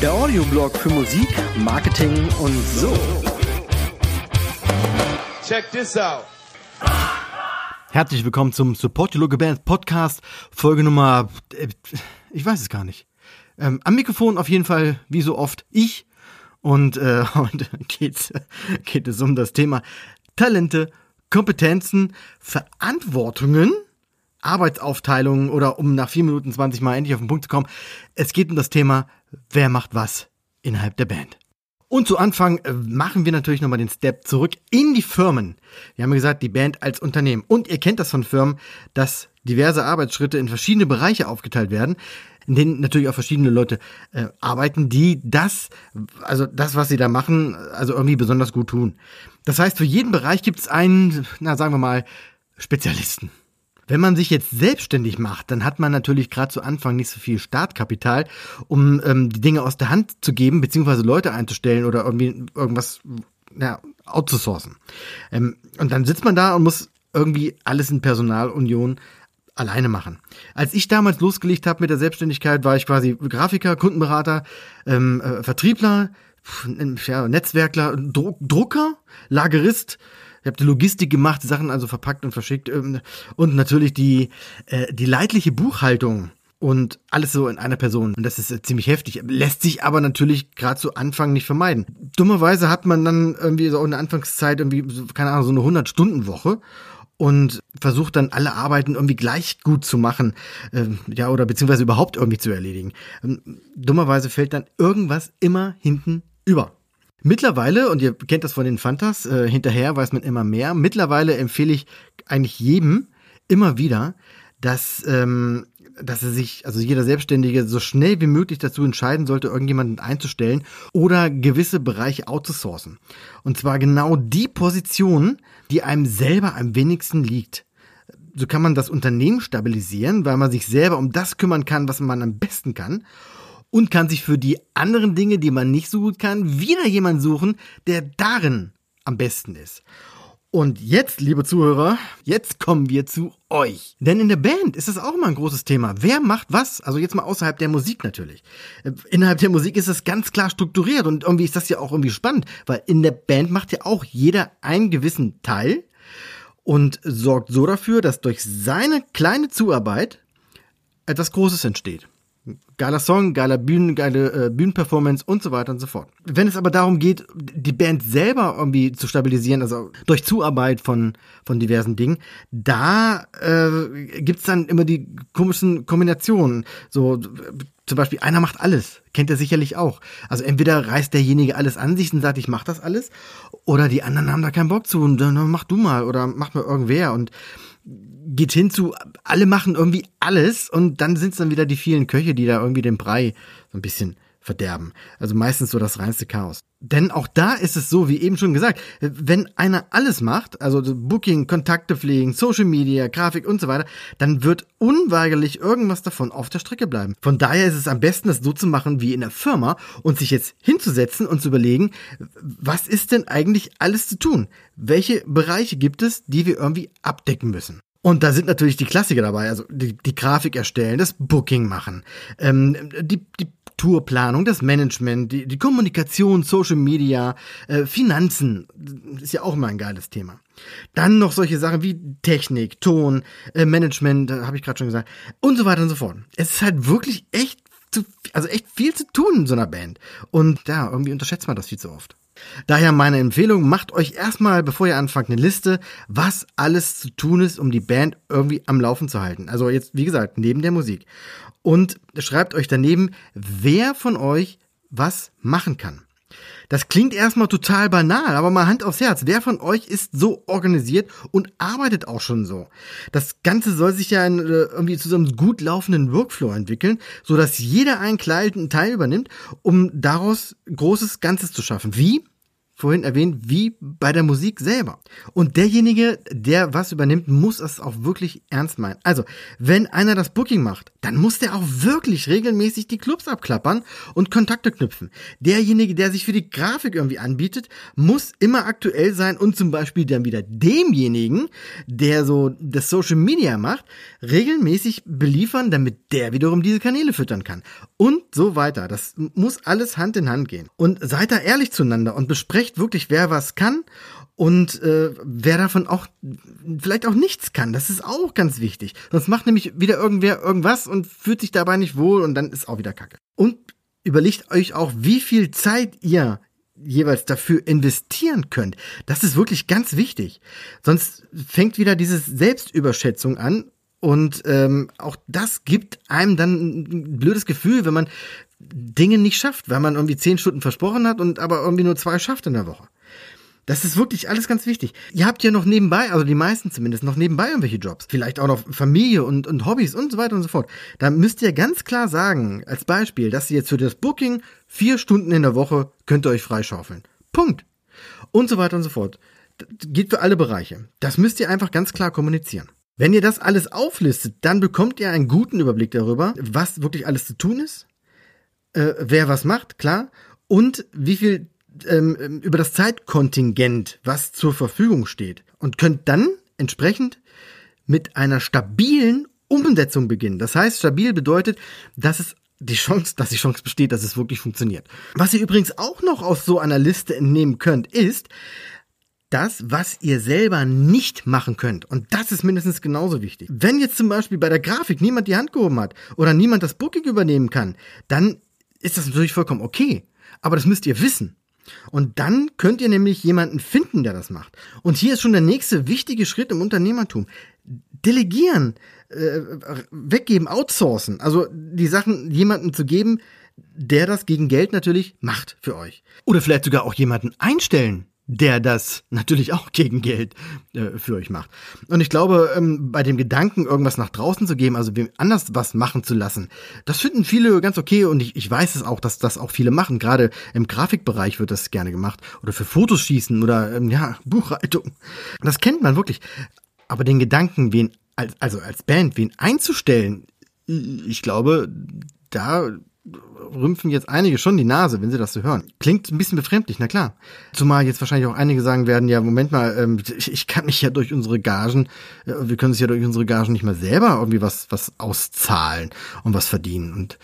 Der Audioblog für Musik, Marketing und so. Check this out. Herzlich willkommen zum Support Your Local Band Podcast, Folge Nummer, äh, ich weiß es gar nicht. Ähm, am Mikrofon auf jeden Fall, wie so oft, ich. Und äh, heute geht's, geht es um das Thema Talente, Kompetenzen, Verantwortungen, Arbeitsaufteilungen oder um nach 4 Minuten 20 Mal endlich auf den Punkt zu kommen. Es geht um das Thema, wer macht was innerhalb der Band. Und zu Anfang äh, machen wir natürlich nochmal den Step zurück in die Firmen. Wir haben ja gesagt, die Band als Unternehmen. Und ihr kennt das von Firmen, dass diverse Arbeitsschritte in verschiedene Bereiche aufgeteilt werden, in denen natürlich auch verschiedene Leute äh, arbeiten, die das, also das, was sie da machen, also irgendwie besonders gut tun. Das heißt, für jeden Bereich gibt es einen, na sagen wir mal, Spezialisten. Wenn man sich jetzt selbstständig macht, dann hat man natürlich gerade zu Anfang nicht so viel Startkapital, um ähm, die Dinge aus der Hand zu geben, beziehungsweise Leute einzustellen oder irgendwie irgendwas ja, outzusourcen. Ähm, und dann sitzt man da und muss irgendwie alles in Personalunion alleine machen. Als ich damals losgelegt habe mit der Selbstständigkeit, war ich quasi Grafiker, Kundenberater, ähm, äh, Vertriebler, ja, Netzwerkler, Dro Drucker, Lagerist, ich habe die Logistik gemacht, Sachen also verpackt und verschickt ähm, und natürlich die, äh, die leidliche Buchhaltung und alles so in einer Person. Und das ist äh, ziemlich heftig. Lässt sich aber natürlich gerade zu Anfang nicht vermeiden. Dummerweise hat man dann irgendwie so in der Anfangszeit irgendwie, keine Ahnung, so eine 100-Stunden-Woche und versucht dann alle Arbeiten irgendwie gleich gut zu machen, äh, ja, oder beziehungsweise überhaupt irgendwie zu erledigen. Ähm, dummerweise fällt dann irgendwas immer hinten über. Mittlerweile, und ihr kennt das von den Fantas, äh, hinterher weiß man immer mehr, mittlerweile empfehle ich eigentlich jedem immer wieder, dass, ähm, dass er sich, also jeder Selbstständige, so schnell wie möglich dazu entscheiden sollte, irgendjemanden einzustellen oder gewisse Bereiche outzusourcen. Und zwar genau die Position, die einem selber am wenigsten liegt. So kann man das Unternehmen stabilisieren, weil man sich selber um das kümmern kann, was man am besten kann und kann sich für die anderen Dinge, die man nicht so gut kann, wieder jemand suchen, der darin am besten ist. Und jetzt, liebe Zuhörer, jetzt kommen wir zu euch. Denn in der Band ist das auch mal ein großes Thema. Wer macht was? Also jetzt mal außerhalb der Musik natürlich. Äh, innerhalb der Musik ist es ganz klar strukturiert und irgendwie ist das ja auch irgendwie spannend, weil in der Band macht ja auch jeder einen gewissen Teil und sorgt so dafür, dass durch seine kleine Zuarbeit etwas Großes entsteht. Geiler Song, geiler Bühnen, geile äh, Bühnenperformance und so weiter und so fort. Wenn es aber darum geht, die Band selber irgendwie zu stabilisieren, also durch Zuarbeit von, von diversen Dingen, da äh, gibt's dann immer die komischen Kombinationen. So zum Beispiel, einer macht alles, kennt er sicherlich auch. Also entweder reißt derjenige alles an sich und sagt, ich mach das alles, oder die anderen haben da keinen Bock zu und dann mach du mal oder mach mal irgendwer und geht hin zu, alle machen irgendwie alles und dann sind es dann wieder die vielen Köche, die da irgendwie den Brei so ein bisschen verderben. Also meistens so das reinste Chaos. Denn auch da ist es so, wie eben schon gesagt, wenn einer alles macht, also Booking, Kontakte pflegen, Social Media, Grafik und so weiter, dann wird unweigerlich irgendwas davon auf der Strecke bleiben. Von daher ist es am besten, das so zu machen wie in der Firma und sich jetzt hinzusetzen und zu überlegen, was ist denn eigentlich alles zu tun? Welche Bereiche gibt es, die wir irgendwie abdecken müssen? Und da sind natürlich die Klassiker dabei, also die, die Grafik erstellen, das Booking machen, ähm, die, die Tourplanung, das Management, die, die Kommunikation, Social Media, äh, Finanzen, ist ja auch immer ein geiles Thema. Dann noch solche Sachen wie Technik, Ton, äh, Management, äh, habe ich gerade schon gesagt, und so weiter und so fort. Es ist halt wirklich echt zu, also echt viel zu tun in so einer Band. Und ja, irgendwie unterschätzt man das viel zu oft. Daher meine Empfehlung, macht euch erstmal, bevor ihr anfangt, eine Liste, was alles zu tun ist, um die Band irgendwie am Laufen zu halten. Also jetzt, wie gesagt, neben der Musik. Und schreibt euch daneben, wer von euch was machen kann. Das klingt erstmal total banal, aber mal Hand aufs Herz. Wer von euch ist so organisiert und arbeitet auch schon so? Das Ganze soll sich ja in, äh, irgendwie zu so einem gut laufenden Workflow entwickeln, so dass jeder einen kleinen Teil übernimmt, um daraus großes Ganzes zu schaffen. Wie? Vorhin erwähnt, wie bei der Musik selber. Und derjenige, der was übernimmt, muss es auch wirklich ernst meinen. Also, wenn einer das Booking macht, dann muss der auch wirklich regelmäßig die Clubs abklappern und Kontakte knüpfen. Derjenige, der sich für die Grafik irgendwie anbietet, muss immer aktuell sein und zum Beispiel dann wieder demjenigen, der so das Social Media macht, regelmäßig beliefern, damit der wiederum diese Kanäle füttern kann. Und so weiter. Das muss alles Hand in Hand gehen. Und seid da ehrlich zueinander und besprecht wirklich, wer was kann und äh, wer davon auch vielleicht auch nichts kann. Das ist auch ganz wichtig. Sonst macht nämlich wieder irgendwer irgendwas und fühlt sich dabei nicht wohl und dann ist auch wieder Kacke. Und überlegt euch auch, wie viel Zeit ihr jeweils dafür investieren könnt. Das ist wirklich ganz wichtig. Sonst fängt wieder diese Selbstüberschätzung an und ähm, auch das gibt einem dann ein blödes Gefühl, wenn man Dinge nicht schafft, weil man irgendwie zehn Stunden versprochen hat und aber irgendwie nur zwei schafft in der Woche. Das ist wirklich alles ganz wichtig. Ihr habt ja noch nebenbei, also die meisten zumindest, noch nebenbei irgendwelche Jobs. Vielleicht auch noch Familie und, und Hobbys und so weiter und so fort. Da müsst ihr ganz klar sagen, als Beispiel, dass ihr jetzt für das Booking vier Stunden in der Woche könnt ihr euch freischaufeln. Punkt. Und so weiter und so fort. Das geht für alle Bereiche. Das müsst ihr einfach ganz klar kommunizieren. Wenn ihr das alles auflistet, dann bekommt ihr einen guten Überblick darüber, was wirklich alles zu tun ist, äh, wer was macht, klar, und wie viel ähm, über das Zeitkontingent, was zur Verfügung steht. Und könnt dann entsprechend mit einer stabilen Umsetzung beginnen. Das heißt, stabil bedeutet, dass es die Chance, dass die Chance besteht, dass es wirklich funktioniert. Was ihr übrigens auch noch aus so einer Liste entnehmen könnt, ist, das, was ihr selber nicht machen könnt. Und das ist mindestens genauso wichtig. Wenn jetzt zum Beispiel bei der Grafik niemand die Hand gehoben hat oder niemand das Booking übernehmen kann, dann ist das natürlich vollkommen okay. Aber das müsst ihr wissen. Und dann könnt ihr nämlich jemanden finden, der das macht. Und hier ist schon der nächste wichtige Schritt im Unternehmertum. Delegieren, äh, weggeben, outsourcen. Also die Sachen jemandem zu geben, der das gegen Geld natürlich macht für euch. Oder vielleicht sogar auch jemanden einstellen, der das natürlich auch gegen Geld äh, für euch macht. Und ich glaube, ähm, bei dem Gedanken, irgendwas nach draußen zu geben, also wem anders was machen zu lassen, das finden viele ganz okay und ich, ich weiß es auch, dass das auch viele machen. Gerade im Grafikbereich wird das gerne gemacht oder für Fotos schießen oder ähm, ja, Buchhaltung. Das kennt man wirklich. Aber den Gedanken, wen, also als Band, wen einzustellen, ich glaube, da rümpfen jetzt einige schon die Nase, wenn sie das so hören. Klingt ein bisschen befremdlich, na klar. Zumal jetzt wahrscheinlich auch einige sagen werden, ja, Moment mal, ähm, ich kann mich ja durch unsere Gagen, äh, wir können uns ja durch unsere Gagen nicht mal selber irgendwie was, was auszahlen und was verdienen. Und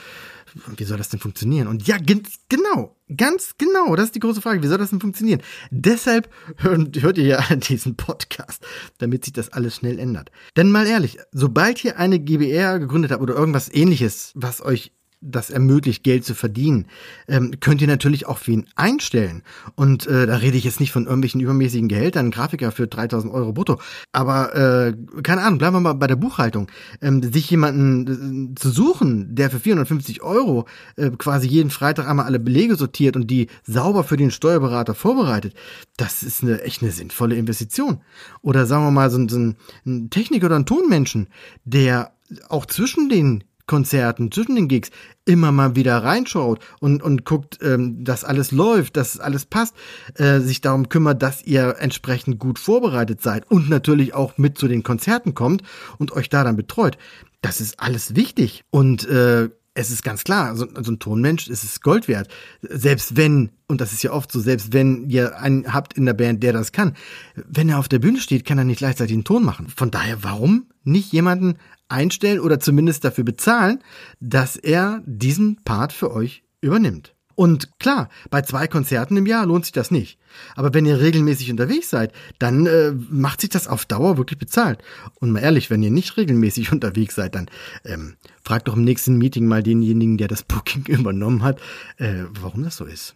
wie soll das denn funktionieren? Und ja, genau, ganz genau, das ist die große Frage, wie soll das denn funktionieren? Deshalb hört, hört ihr ja diesen Podcast, damit sich das alles schnell ändert. Denn mal ehrlich, sobald ihr eine GBR gegründet habt oder irgendwas ähnliches, was euch das ermöglicht, Geld zu verdienen, ähm, könnt ihr natürlich auch für ihn einstellen. Und äh, da rede ich jetzt nicht von irgendwelchen übermäßigen Gehältern, Grafiker für 3000 Euro brutto. Aber äh, keine Ahnung, bleiben wir mal bei der Buchhaltung. Ähm, sich jemanden äh, zu suchen, der für 450 Euro äh, quasi jeden Freitag einmal alle Belege sortiert und die sauber für den Steuerberater vorbereitet, das ist eine echt eine sinnvolle Investition. Oder sagen wir mal so, so ein Techniker oder ein Tonmenschen, der auch zwischen den Konzerten, zwischen den Gigs immer mal wieder reinschaut und, und guckt, ähm, dass alles läuft, dass alles passt, äh, sich darum kümmert, dass ihr entsprechend gut vorbereitet seid und natürlich auch mit zu den Konzerten kommt und euch da dann betreut. Das ist alles wichtig. Und äh, es ist ganz klar, so, so ein Tonmensch ist es Gold wert. Selbst wenn, und das ist ja oft so, selbst wenn ihr einen habt in der Band, der das kann, wenn er auf der Bühne steht, kann er nicht gleichzeitig einen Ton machen. Von daher, warum nicht jemanden einstellen oder zumindest dafür bezahlen, dass er diesen Part für euch übernimmt? Und klar, bei zwei Konzerten im Jahr lohnt sich das nicht. Aber wenn ihr regelmäßig unterwegs seid, dann äh, macht sich das auf Dauer wirklich bezahlt. Und mal ehrlich, wenn ihr nicht regelmäßig unterwegs seid, dann ähm, fragt doch im nächsten Meeting mal denjenigen, der das Booking übernommen hat, äh, warum das so ist.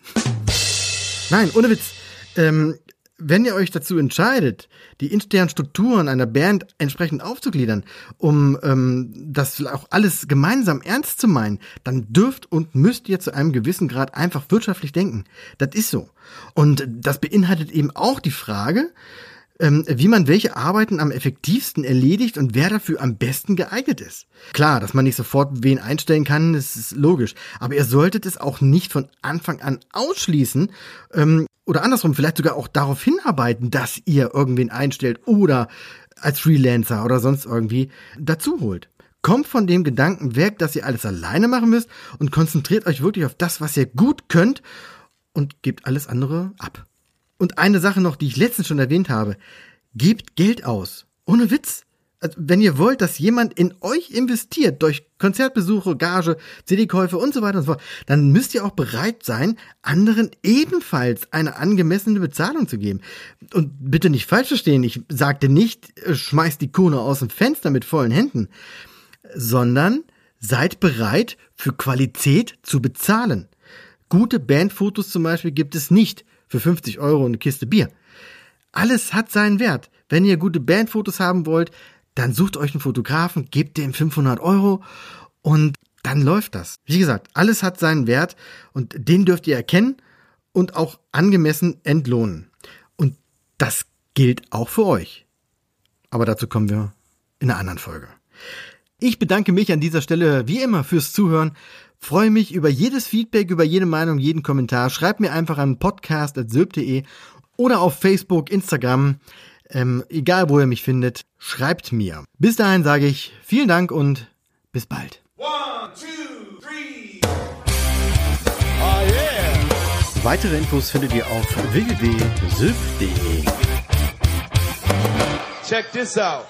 Nein, ohne Witz. Ähm, wenn ihr euch dazu entscheidet, die internen Strukturen einer Band entsprechend aufzugliedern, um ähm, das auch alles gemeinsam ernst zu meinen, dann dürft und müsst ihr zu einem gewissen Grad einfach wirtschaftlich denken. Das ist so. Und das beinhaltet eben auch die Frage, ähm, wie man welche Arbeiten am effektivsten erledigt und wer dafür am besten geeignet ist. Klar, dass man nicht sofort wen einstellen kann, das ist logisch. Aber ihr solltet es auch nicht von Anfang an ausschließen ähm, oder andersrum, vielleicht sogar auch darauf hinarbeiten, dass ihr irgendwen einstellt oder als Freelancer oder sonst irgendwie dazu holt. Kommt von dem Gedanken weg, dass ihr alles alleine machen müsst und konzentriert euch wirklich auf das, was ihr gut könnt und gebt alles andere ab. Und eine Sache noch, die ich letztens schon erwähnt habe. Gebt Geld aus. Ohne Witz. Also, wenn ihr wollt, dass jemand in euch investiert durch Konzertbesuche, Gage, CD-Käufe und so weiter und so fort, dann müsst ihr auch bereit sein, anderen ebenfalls eine angemessene Bezahlung zu geben. Und bitte nicht falsch verstehen, ich sagte nicht, äh, schmeißt die Kuhne aus dem Fenster mit vollen Händen, sondern seid bereit, für Qualität zu bezahlen. Gute Bandfotos zum Beispiel gibt es nicht für 50 Euro eine Kiste Bier. Alles hat seinen Wert. Wenn ihr gute Bandfotos haben wollt, dann sucht euch einen Fotografen, gebt dem 500 Euro und dann läuft das. Wie gesagt, alles hat seinen Wert und den dürft ihr erkennen und auch angemessen entlohnen. Und das gilt auch für euch. Aber dazu kommen wir in einer anderen Folge. Ich bedanke mich an dieser Stelle wie immer fürs Zuhören. Freue mich über jedes Feedback, über jede Meinung, jeden Kommentar. Schreibt mir einfach an podcast.sylp.de oder auf Facebook, Instagram. Ähm, egal, wo ihr mich findet, schreibt mir. Bis dahin sage ich vielen Dank und bis bald. One, two, three. Oh yeah. Weitere Infos findet ihr auf www.sylp.de. Check this out.